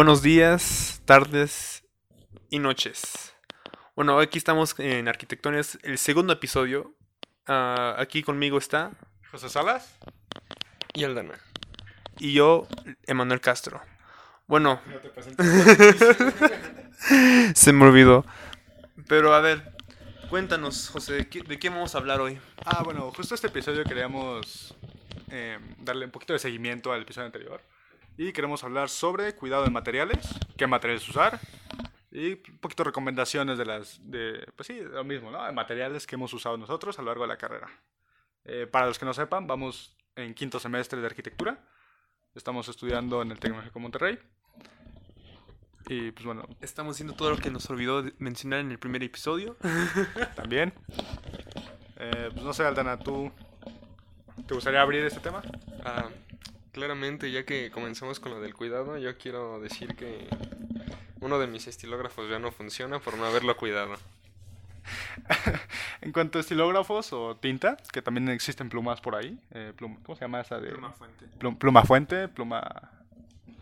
Buenos días, tardes y noches. Bueno, aquí estamos en Arquitectones, el segundo episodio. Ah, aquí conmigo está José Salas. Y Aldana. y yo, Emanuel Castro. Bueno, No te se me olvidó. Pero a ver, cuéntanos, José, ¿de qué, de qué vamos a hablar hoy? ah, bueno, justo este episodio queríamos eh, darle un poquito de seguimiento al episodio anterior. Y queremos hablar sobre cuidado de materiales, qué materiales usar. Y un poquito recomendaciones de las, de, pues sí, lo mismo, ¿no? De materiales que hemos usado nosotros a lo largo de la carrera. Eh, para los que no sepan, vamos en quinto semestre de arquitectura. Estamos estudiando en el Tecnológico Monterrey. Y pues bueno, Estamos haciendo todo lo que nos olvidó mencionar en el primer episodio. también. Eh, pues no sé, Aldana, ¿tú te gustaría abrir este tema? Ah, claramente, ya que comenzamos con lo del cuidado, yo quiero decir que uno de mis estilógrafos ya no funciona por no haberlo cuidado. En cuanto a estilógrafos o tinta, que también existen plumas por ahí. eh, plum- ¿Cómo se llama esa de? fuente. Plum- pluma fuente, pluma...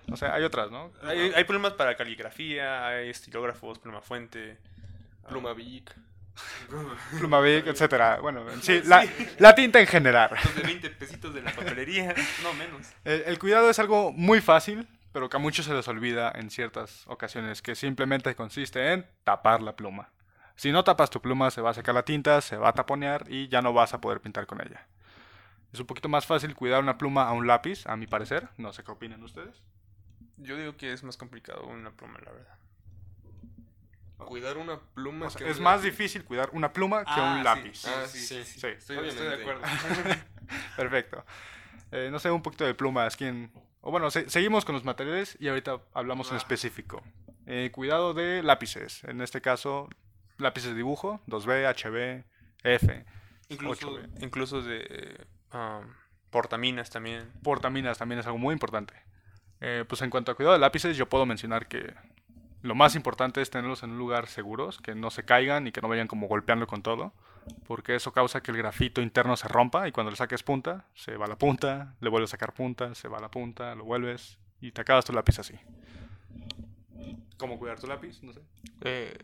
No sé, hay otras, ¿no? Hay, hay plumas para caligrafía, hay estilógrafos, pluma fuente. Pluma Bic. Pluma Bic, etcétera. Bueno, en sí, la, la tinta en general. Los de 20 pesitos de la papelería, no menos. El, el cuidado es algo muy fácil, pero que a muchos se les olvida en ciertas ocasiones, que simplemente consiste en tapar la pluma. Si no tapas tu pluma, se va a secar la tinta, se va a taponear y ya no vas a poder pintar con ella. Es un poquito más fácil cuidar una pluma a un lápiz, a mi parecer. No sé qué opinan ustedes. Yo digo que es más complicado una pluma, la verdad. Cuidar una pluma O sea, que es un más lápiz. difícil cuidar una pluma que Ah, un sí, lápiz. Ah, sí, sí. Sí, Estoy, estoy de acuerdo. perfecto. Eh, no sé, un poquito de plumas. ¿quién? O bueno, se- seguimos con los materiales y ahorita hablamos en Va. específico. Eh, cuidado de lápices. En este caso, lápices de dibujo, 2B, HB, F. Incluso, 8B. incluso de eh, um, portaminas también. Portaminas también es algo muy importante. Eh, pues en cuanto a cuidado de lápices, yo puedo mencionar que lo más importante es tenerlos en un lugar seguros, que no se caigan y que no vayan como golpeando con todo, porque eso causa que el grafito interno se rompa y cuando le saques punta, se va la punta, le vuelves a sacar punta, se va la punta, lo vuelves y te acabas tu lápiz así. ¿Cómo cuidar tu lápiz? No sé. Eh,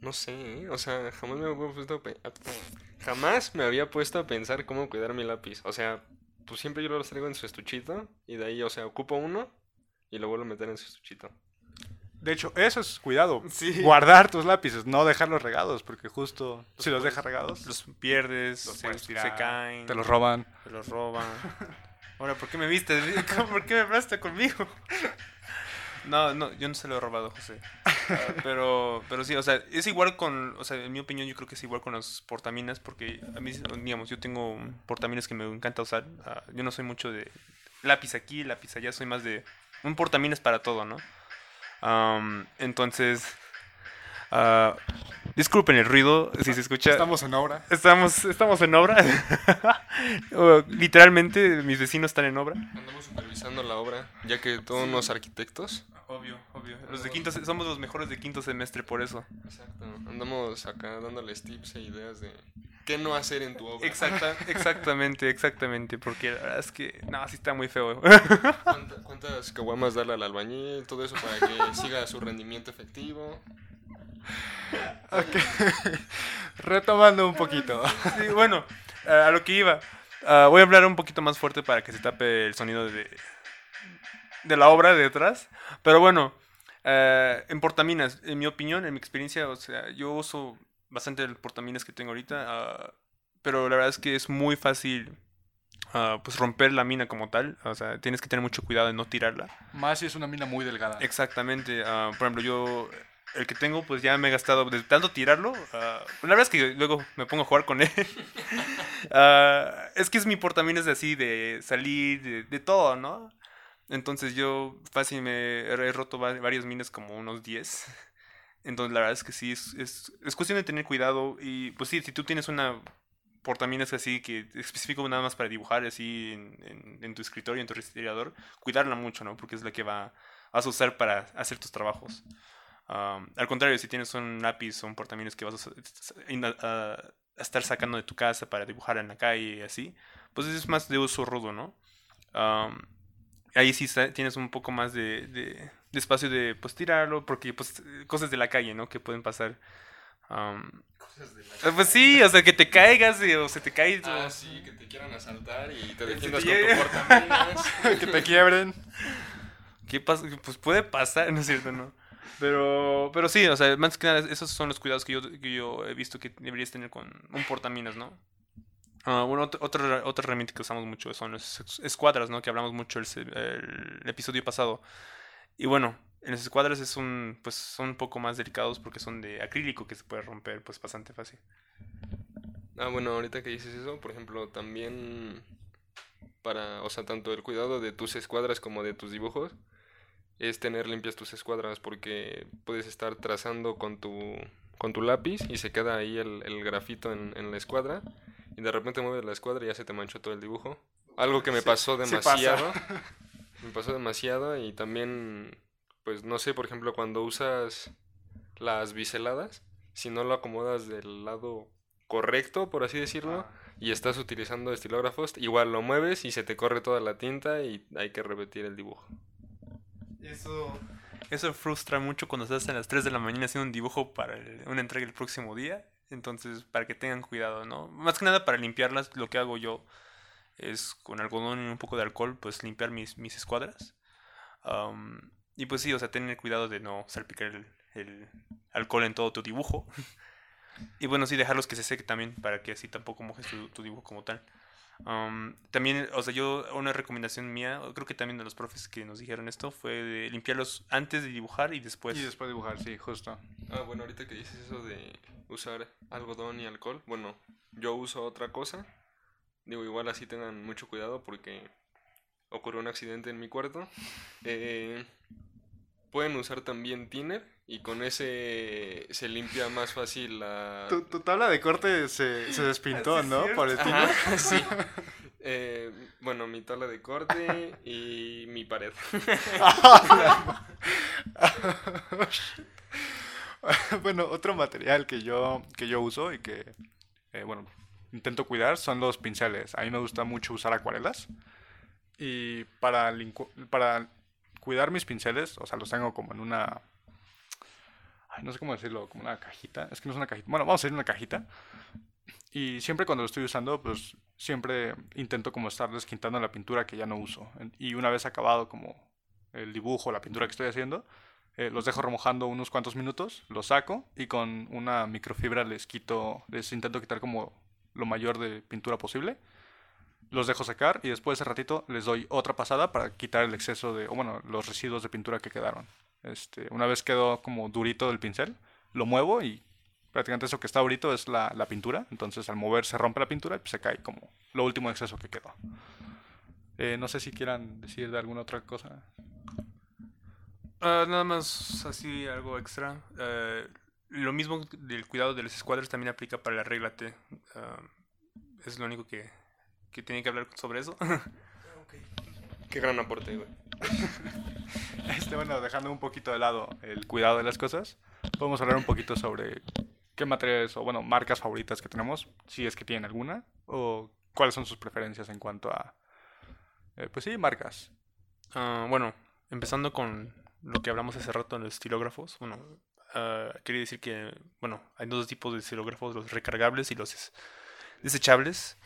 no sé, ¿eh? o sea, jamás me había puesto a jamás me había puesto a pensar cómo cuidar mi lápiz. O sea, pues siempre yo los traigo en su estuchito y de ahí, o sea, ocupo uno y lo vuelvo a meter en su estuchito. De hecho, eso es cuidado. Sí. Guardar tus lápices, no dejarlos regados, porque justo si los dejas regados, Los pierdes, los se, puedes se tirar, caen, te los roban. te los roban. Ahora, ¿por qué me viste? ¿Por qué me hablaste conmigo? No, no, yo no se lo he robado, José. Ah, pero, pero sí, o sea, es igual con, o sea, en mi opinión yo creo que es igual con los portaminas, porque a mí, digamos, yo tengo portaminas que me encanta usar. Ah, yo no soy mucho de lápiz aquí, lápiz allá, soy más de un portaminas para todo, ¿no? Am, entonces, ah, disculpen el ruido, si se escucha. Estamos en obra. Estamos, estamos en obra. Literalmente, mis vecinos están en obra. Andamos supervisando la obra, ya que todos unos arquitectos. Obvio, obvio. Los de quinto, somos los mejores de quinto semestre por eso. Exacto. Andamos acá dándoles tips e ideas de qué no hacer en tu obra. Exacta, exactamente, exactamente. Porque la verdad es que, no, sí está muy feo. ¿Cuánta- ¿Cuántas caguamas darle al albañil? Todo eso para que siga su rendimiento efectivo. Retomando un poquito. Sí, bueno, a lo que iba. Ah, voy a hablar un poquito más fuerte para que se tape el sonido de, de la obra de detrás. Pero bueno, eh, en portaminas, en mi opinión, en mi experiencia, o sea, yo uso bastante el portaminas que tengo ahorita. ah, pero la verdad es que es muy fácil ah, pues romper la mina como tal. O sea, tienes que tener mucho cuidado de no tirarla. Más si es una mina muy delgada. Exactamente. por ejemplo, yo el que tengo, pues ya me he gastado de tanto tirarlo. ah, la verdad es que luego me pongo a jugar con él. Ah, es que es mi portaminas de así, de salir, de, de todo, ¿no? Entonces yo fácil me he roto va- varios minas, como unos 10. Entonces la verdad es que sí, es, es, es cuestión de tener cuidado. Y pues sí, si tú tienes una portaminas así que específico nada más para dibujar así en, en- en tu escritorio, en tu respirador, cuidarla mucho, ¿no? Porque es la que va, vas a usar para hacer tus trabajos. Um, al contrario, si tienes un lápiz o un portaminas que vas a, a- a- a estar sacando de tu casa para dibujar en la calle y así, pues es más de uso rudo, ¿no? Um, ahí sí tienes un poco más de, de, de espacio de pues tirarlo, porque pues cosas de la calle, ¿no? Que pueden pasar. Eh, pues sí, o sea, que te caigas y- o se te cae. Ah, o- sí, que te quieran asaltar y te defiendas con tu portaminas. que te quiebren. ¿Qué pasa? Pues puede pasar, ¿no es cierto? ¿No? Pero, pero sí, o sea, más que nada, esos son los cuidados que yo, que yo he visto que deberías tener con un portaminas, ¿no? Ah, bueno, otra, otra, otra herramienta que usamos mucho son las es- escuadras, ¿no? Que hablamos mucho el episodio pasado. Y bueno, en las escuadras es un, pues son un poco más delicados porque son de acrílico que se puede romper pues bastante fácil. Ah, bueno, ahorita que dices eso, por ejemplo, también para, o sea, tanto el cuidado de tus escuadras como de tus dibujos, es tener limpias tus escuadras porque puedes estar trazando con tu, con tu lápiz y se queda ahí el, el grafito en, en la escuadra y de repente mueves la escuadra y ya se te manchó todo el dibujo. Algo que me Sí, pasó pasa. demasiado. me pasó demasiado y también, pues no sé, por ejemplo, cuando usas las biseladas, si no lo acomodas del lado correcto, por así decirlo, y estás utilizando estilógrafos, igual lo mueves y se te corre toda la tinta y hay que repetir el dibujo. Eso, eso frustra mucho cuando estás a las 3 de la mañana haciendo un dibujo para el- una entrega el próximo día. Entonces, para que tengan cuidado, ¿no? Más que nada para limpiarlas, lo que hago yo es con algodón y un poco de alcohol, pues limpiar mis, mis escuadras. Am, y pues sí, o sea, tener cuidado de no salpicar el, el alcohol en todo tu dibujo. y bueno, sí, dejarlos que se seque también para que así tampoco mojes tu dibujo como tal. Am, también, o sea, yo, una recomendación mía, creo que también de los profes que nos dijeron esto, fue de limpiarlos antes de dibujar y después. y después dibujar, sí, justo. Ah, bueno, ahorita que dices eso de usar algodón y alcohol, bueno, yo uso otra cosa. Digo, igual así tengan mucho cuidado porque ocurrió un accidente en mi cuarto. Eh, pueden usar también thinner y con ese se limpia más fácil la... Tu, tu tabla de corte se, se despintó, es ¿no? Por el Ajá, sí. Eh, bueno, mi tabla de corte y mi pared. bueno, otro material que yo, que yo uso y que, eh, bueno, intento cuidar son los pinceles. A mí me gusta mucho usar acuarelas. Y para, para cuidar mis pinceles, o sea, los tengo como en una... No sé cómo decirlo, como una cajita. Es que no es una cajita. Bueno, vamos a decir una cajita. Y siempre cuando lo estoy usando, pues siempre intento como estar desquintando la pintura que ya no uso. Y una vez acabado como el dibujo, la pintura que estoy haciendo, eh, los dejo remojando unos cuantos minutos, los saco y con una microfibra les quito, les intento quitar como lo mayor de pintura posible. Los dejo secar y después de ratito les doy otra pasada para quitar el exceso de, o bueno, los residuos de pintura que quedaron. Este, una vez quedó como durito el pincel, lo muevo y prácticamente eso que está durito es la, la pintura. Entonces al mover se rompe la pintura y pues, se cae como lo último exceso que quedó. Eh, no sé si quieran decir de alguna otra cosa. Ah, nada más así algo extra. Eh, lo mismo del cuidado de los escuadras también aplica para la regla T. Ah, es lo único que, que tiene que hablar sobre eso. Qué gran aporte, güey. Este, bueno, dejando un poquito de lado el cuidado de las cosas, podemos hablar un poquito sobre qué materiales o, bueno, marcas favoritas que tenemos, si es que tienen alguna, o cuáles son sus preferencias en cuanto a, eh, pues sí, marcas. Ah, bueno, empezando con lo que hablamos hace rato en los estilógrafos. Bueno, ah, quería decir que, bueno, hay dos tipos de estilógrafos, los recargables y los des- desechables.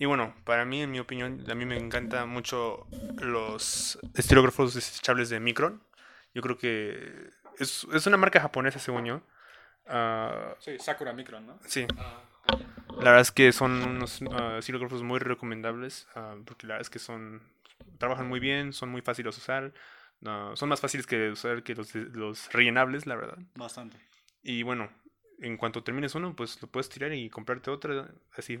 Y bueno, para mí, en mi opinión, a mí me encantan mucho los estilógrafos desechables de Micron. Yo creo que es, es una marca japonesa, según yo. Ah, Sí, Sakura Micron, ¿no? sí, la verdad es que son unos ah, estilógrafos muy recomendables, ah, porque la verdad es que son trabajan muy bien, son muy fáciles de usar, ah, son más fáciles que de usar que los, los rellenables, la verdad. Bastante. Y bueno, en cuanto termines uno, pues lo puedes tirar y comprarte otra, así,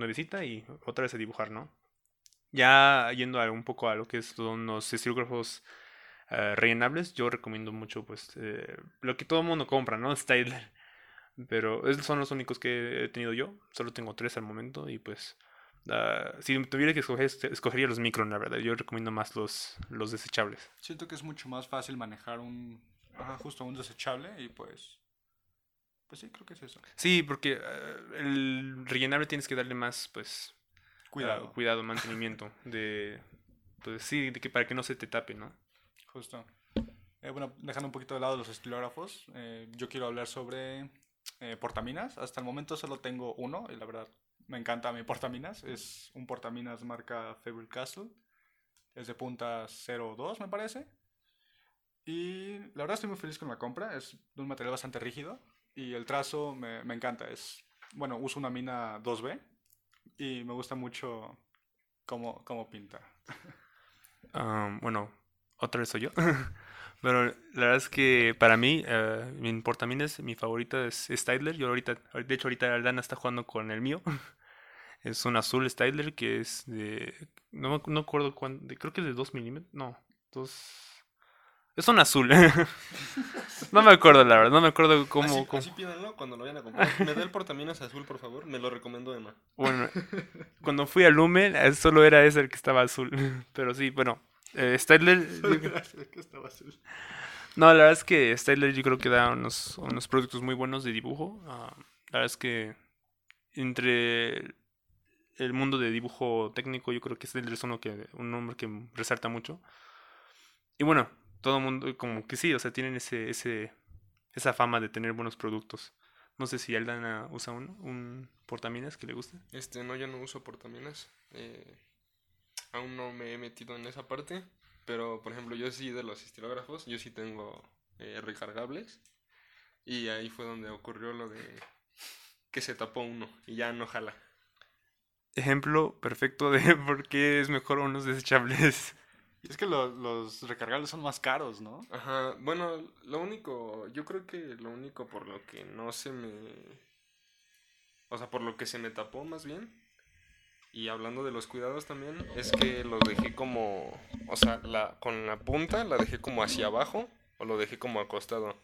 nuevecita y otra vez a dibujar, ¿no? Ya yendo a un poco a lo que son los estilógrafos eh, rellenables, yo recomiendo mucho, pues, eh, lo que todo el mundo compra, ¿no? Styler. Pero esos son los únicos que he tenido yo. Solo tengo tres al momento y pues... ah, si tuviera que escoger, este- escogería los Micron, la verdad. Yo recomiendo más los, los desechables. Siento que es mucho más fácil manejar un, ajá, justo un desechable y pues, pues sí, creo que es eso. Sí, porque eh, el rellenable tienes que darle más, pues... Cuidado. ah, cuidado, mantenimiento de, pues sí, de que para que no se te tape, ¿no? Justo. Eh, bueno, dejando un poquito de lado los estilógrafos, eh, yo quiero hablar sobre eh, portaminas. Hasta el momento solo tengo uno y la verdad me encanta mi portaminas. Es un portaminas marca Fabric Castle. Es de punta 02, me parece. Y la verdad estoy muy feliz con la compra. Es de un material bastante rígido y el trazo me, me encanta. Es, bueno, uso una mina 2B y me gusta mucho cómo, cómo pinta. Ah, bueno, otra vez soy yo. Pero la verdad es que para mí, eh, mi portamines, mi favorita es Stidler. Yo ahorita, de hecho ahorita Aldana está jugando con el mío. Es un azul Stidler que es de... No no acuerdo cuánto... de- creo que es de 2 milímetros. No, 2... Es un azul. no me acuerdo la verdad, no me acuerdo cómo... así, cómo- así pídanlo cuando lo vayan a comprar. Me da el portaminas azul, por favor. Me lo recomiendo Emma. Bueno, cuando fui a Lumen, eh, solo era ese el que estaba azul. Pero sí, bueno. Eh, Stidler... No, la verdad es que Styler yo creo que da unos, unos productos muy buenos de dibujo. Ah, la verdad es que entre el mundo de dibujo técnico yo creo que Styler es uno que, un nombre que resalta mucho. Y bueno, todo el mundo como que sí, o sea, tienen ese, ese, esa fama de tener buenos productos. No sé si Aldana usa uno, un portaminas que le guste. Este, no, yo no uso portaminas. Eh, aún no me he metido en esa parte. Pero, por ejemplo, yo sí de los estilógrafos, yo sí tengo eh, recargables. Y ahí fue donde ocurrió lo de que se tapó uno y ya no jala. Ejemplo perfecto de por qué es mejor unos desechables. Es que lo- los recargables son más caros, ¿no? Ajá, bueno, lo único, yo creo que lo único por lo que no se me... O sea, por lo que se me tapó más bien. Y hablando de los cuidados también, es que lo dejé como, o sea, la, con la punta la dejé como hacia abajo o lo dejé como acostado.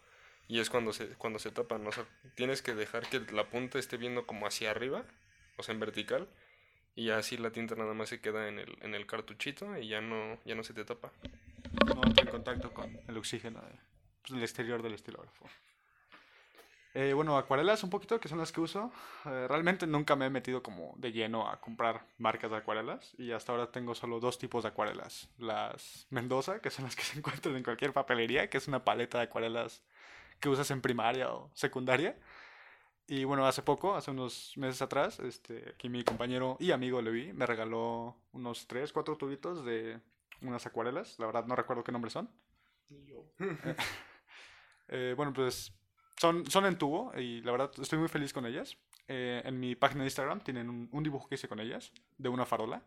Y es cuando se, cuando se tapan, o sea, tienes que dejar que la punta esté viendo como hacia arriba, o sea, en vertical. Y así la tinta nada más se queda en el, en el cartuchito y ya no, ya no se te tapa. No entra en contacto con el oxígeno pues, del exterior del estilógrafo. Eh, bueno, acuarelas un poquito, que son las que uso. Eh, realmente nunca me he metido como de lleno a comprar marcas de acuarelas y hasta ahora tengo solo dos tipos de acuarelas. Las Mendoza, que son las que se encuentran en cualquier papelería, que es una paleta de acuarelas que usas en primaria o secundaria. Y bueno, hace poco, hace unos meses atrás, este, aquí mi compañero y amigo Levi me regaló unos 3, 4 tubitos de unas acuarelas. La verdad no recuerdo qué nombres son. Eh, bueno, pues son, son en tubo y la verdad estoy muy feliz con ellas. Eh, en mi página de Instagram tienen un, un dibujo que hice con ellas, de una farola.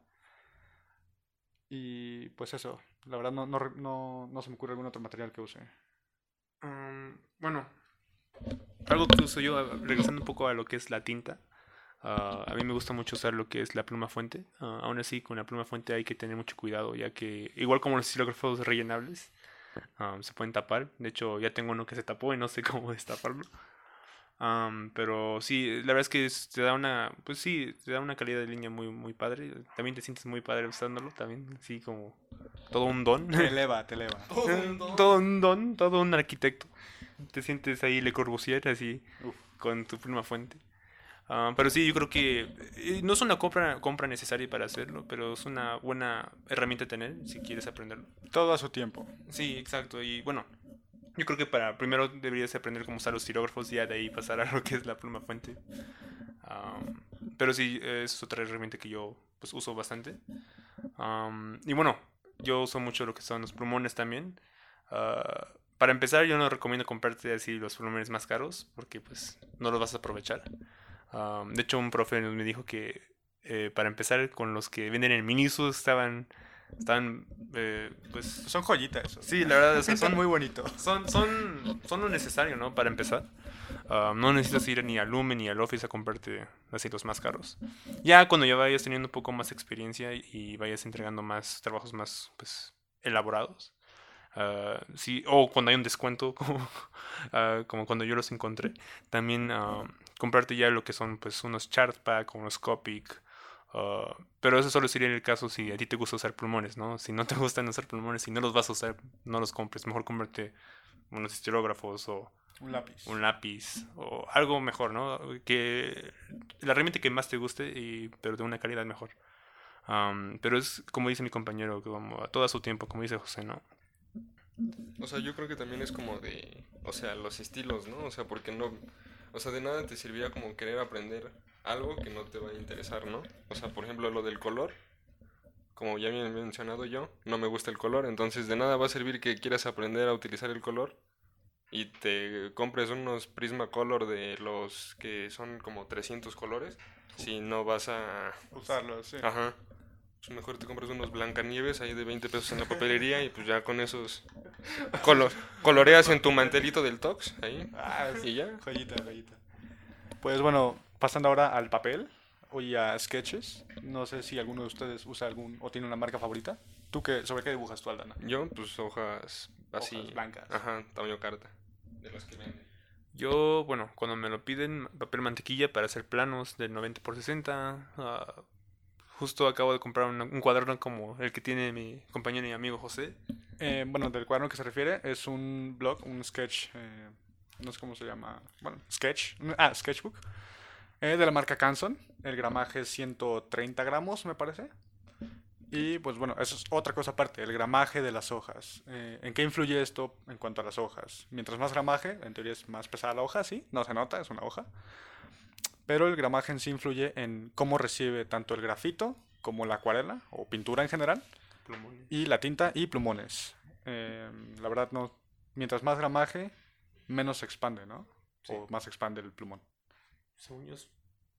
Y pues eso, la verdad no, no, no, no se me ocurre algún otro material que use. Um, bueno, algo que uso yo, ah, regresando un poco a lo que es la tinta. ah, a mí me gusta mucho usar lo que es la pluma fuente. ah, aún así, con la pluma fuente hay que tener mucho cuidado, ya que, igual como los estilógrafos rellenables, ah, se pueden tapar. De hecho, ya tengo uno que se tapó y no sé cómo destaparlo. Am, pero sí, la verdad es que es- te da una, pues sí, te da una calidad de línea muy, muy padre. También te sientes muy padre usándolo, también, sí, como todo un don. Te eleva, te eleva. todo un don, todo un arquitecto. Te sientes ahí Le Corbusier, así, Uf. con tu pluma fuente. Ah, pero sí, yo creo que eh, no es una compra, compra necesaria para hacerlo, pero es una buena herramienta a tener si quieres aprenderlo. Todo a su tiempo. Sí, exacto. Y bueno, yo creo que para primero deberías aprender cómo usar los estilógrafos y ya de ahí pasar a lo que es la pluma fuente. Am, pero sí, es otra herramienta que yo pues, uso bastante. Am, y bueno, yo uso mucho lo que son los plumones también. Ah, para empezar, yo no recomiendo comprarte así los plumones más caros porque pues no los vas a aprovechar. De hecho, un profe me dijo que eh, para empezar con los que venden en Miniso estaban, estaban eh, pues Son joyitas. Sí, la verdad, o sea, Son muy bonitos. son, son, son lo necesario, ¿no? Para empezar. No necesitas ir ni al Lumen ni al Office a comprarte así los más caros. Ya cuando ya vayas teniendo un poco más experiencia y vayas entregando más trabajos más, pues, elaborados. Ah, sí, o cuando hay un descuento, como, ah, como cuando yo los encontré. También ah, comprarte ya lo que son, pues, unos chart pack, unos Copic. pero eso solo sería el caso si a ti te gusta usar plumones, ¿no? Si no te gustan usar plumones, si no los vas a usar, no los compres. Mejor cómprate unos estilógrafos o Un lápiz. un lápiz o algo mejor, ¿no? Que la herramienta que más te guste, y, pero de una calidad mejor. Am, pero es como dice mi compañero, como a todo su tiempo, como dice José, ¿no? O sea, yo creo que también es como de, o sea, los estilos, ¿no? O sea, porque no, o sea, de nada te serviría como querer aprender algo que no te va a interesar, ¿no? O sea, por ejemplo, lo del color, como ya había mencionado yo, no me gusta el color, entonces de nada va a servir que quieras aprender a utilizar el color y te compres unos Prismacolor de los que son como 300 colores, si no vas a... Usarlo, sí. Ajá. Pues mejor te compras unos Blancanieves ahí de 20 pesos en la papelería y pues ya con esos colo- coloreas en tu mantelito del Tox ahí Ah, y ya. Joyita, joyita. Pues bueno, pasando ahora al papel y a sketches. No sé si alguno de ustedes usa algún o tiene una marca favorita. ¿Tú qué, sobre qué dibujas tú, Aldana? Yo pues hojas así. Hojas blancas. Ajá, tamaño carta. De las que venden. Yo, bueno, cuando me lo piden, papel mantequilla para hacer planos del 90 por 60. ah, justo acabo de comprar un, cuaderno como el que tiene mi compañero y amigo José. Eh, bueno, del cuaderno que se refiere es un blog, un sketch, eh, no sé cómo se llama, bueno, sketch, ah, sketchbook, eh, de la marca Canson. El gramaje es 130 gramos, me parece. Y pues bueno, eso es otra cosa aparte, el gramaje de las hojas. Eh, ¿En qué influye esto en cuanto a las hojas? Mientras más gramaje, en teoría es más pesada la hoja, sí, no se nota, es una hoja. Pero el gramaje en sí influye en cómo recibe tanto el grafito como la acuarela o pintura en general y la tinta y plumones. Eh, la verdad, no. Mientras más gramaje, menos se expande, ¿no? Sí. O más se expande el plumón. Según yo,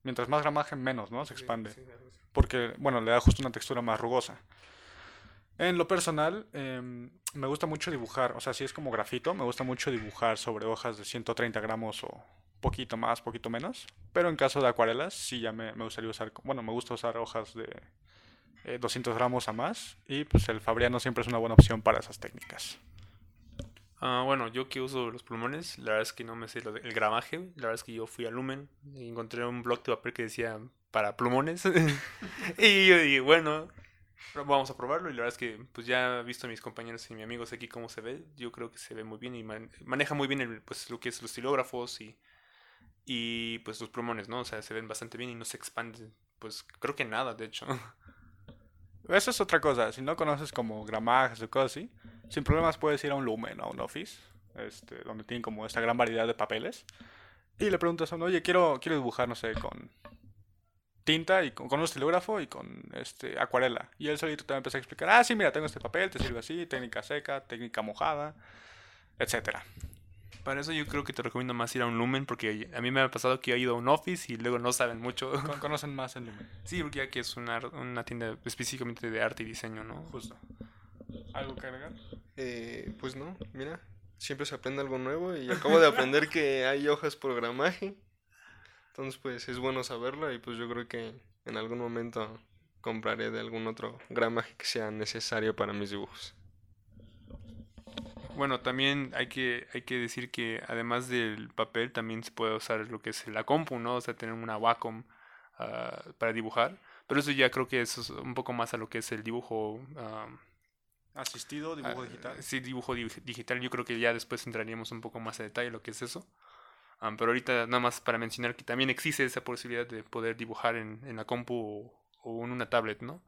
Mientras más gramaje, menos, ¿no? Se expande. sí. Porque, bueno, le da justo una textura más rugosa. En lo personal, em, me gusta mucho dibujar. O sea, si es como grafito, me gusta mucho dibujar sobre hojas de 130 gramos o poquito más, poquito menos. Pero en caso de acuarelas, sí ya me, gustaría usar. Bueno, me gusta usar hojas de eh, 200 gramos a más. Y pues el Fabriano siempre es una buena opción para esas técnicas. Ah, bueno, yo que uso los plumones, la verdad es que no me sé el gramaje. La verdad es que yo fui a Lumen y encontré un blog de papel que decía para plumones. y yo dije, bueno, vamos a probarlo. Y la verdad es que pues ya he visto a mis compañeros y mis amigos aquí cómo se ve. Yo creo que se ve muy bien y man- maneja muy bien pues, lo que es los estilógrafos y, y pues los plumones, ¿no? O sea, se ven bastante bien y no se expanden. Pues creo que nada, de hecho. Eso es otra cosa. Si no conoces como gramajes o cosas así, sin problemas puedes ir a un Lumen o a un Office, este, donde tienen como esta gran variedad de papeles. Y le preguntas a uno, oye, quiero, quiero dibujar, no sé, con tinta y con, un estilógrafo y con este, acuarela. Y él solito te va a a explicar, ah, sí, mira, tengo este papel, te sirve así, técnica seca, técnica mojada, etcétera. Para eso yo creo que te recomiendo más ir a un Lumen porque a mí me ha pasado que he ido a un Office y luego no saben mucho. Con- conocen más en Lumen. Sí, porque ya que es una, una tienda específicamente de arte y diseño, ¿no? Justo. ¿Algo que agregar? Eh, pues no, mira, siempre se aprende algo nuevo y acabo de aprender que hay hojas por gramaje. Entonces, pues es bueno saberlo y pues yo creo que en algún momento compraré de algún otro gramaje que sea necesario para mis dibujos. Bueno, también hay que, hay que decir que además del papel también se puede usar lo que es la compu, ¿no? O sea, tener una Wacom ah, para dibujar. Pero eso ya creo que eso es un poco más a lo que es el dibujo. ah, Asistido, dibujo Ah, digital. Sí, dibujo di- digital. Yo creo que ya después entraríamos un poco más a detalle lo que es eso. Pero ahorita nada más para mencionar que también existe esa posibilidad de poder dibujar en, en la compu o, o en una tablet, ¿no?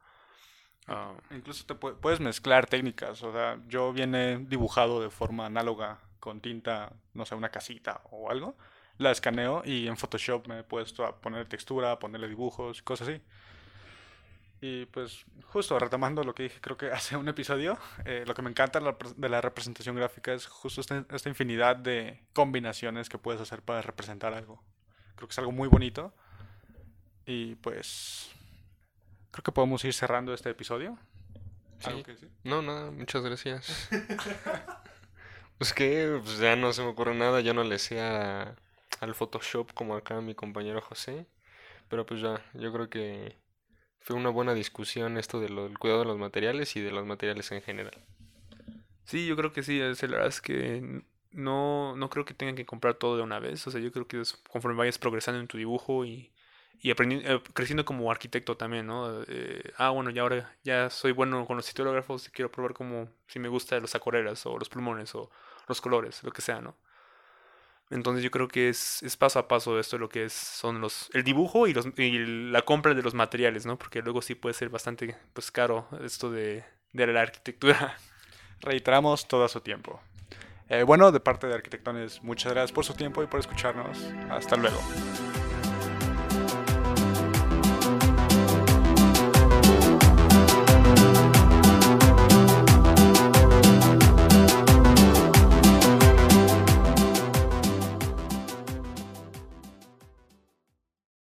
Ah, Incluso te pu- puedes mezclar técnicas. O sea, yo viene dibujado de forma análoga con tinta, no sé, una casita o algo. La escaneo y en Photoshop me he puesto a poner textura, a ponerle dibujos, cosas así. Y pues, justo retomando lo que dije, creo que hace un episodio, eh, lo que me encanta de la representación gráfica es justo esta, esta infinidad de combinaciones que puedes hacer para representar algo. Creo que es algo muy bonito. Y pues, creo que podemos ir cerrando este episodio. ¿Algo Sí. que decir? No, nada, muchas gracias. pues que pues ya no se me ocurre nada, ya no le sé a- al Photoshop como acá mi compañero José, pero pues ya, yo creo que fue una buena discusión esto de lo- del cuidado de los materiales y de los materiales en general. Sí, yo creo que sí, es, la verdad es que no, no creo que tengan que comprar todo de una vez, o sea, yo creo que es conforme vayas progresando en tu dibujo y, y aprendiendo, creciendo como arquitecto también, ¿no? Eh, ah, bueno, ya ahora ya soy bueno con los estilógrafos y quiero probar como si me gusta los acuarelas o los plumones o los colores, lo que sea, ¿no? Entonces yo creo que es, es paso a paso esto lo que es son los el dibujo y los y la compra de los materiales, ¿no? Porque luego sí puede ser bastante pues caro esto de, de la arquitectura. Reiteramos todo a su tiempo. Eh, bueno, de parte de Arquitectones, muchas gracias por su tiempo y por escucharnos. Hasta luego.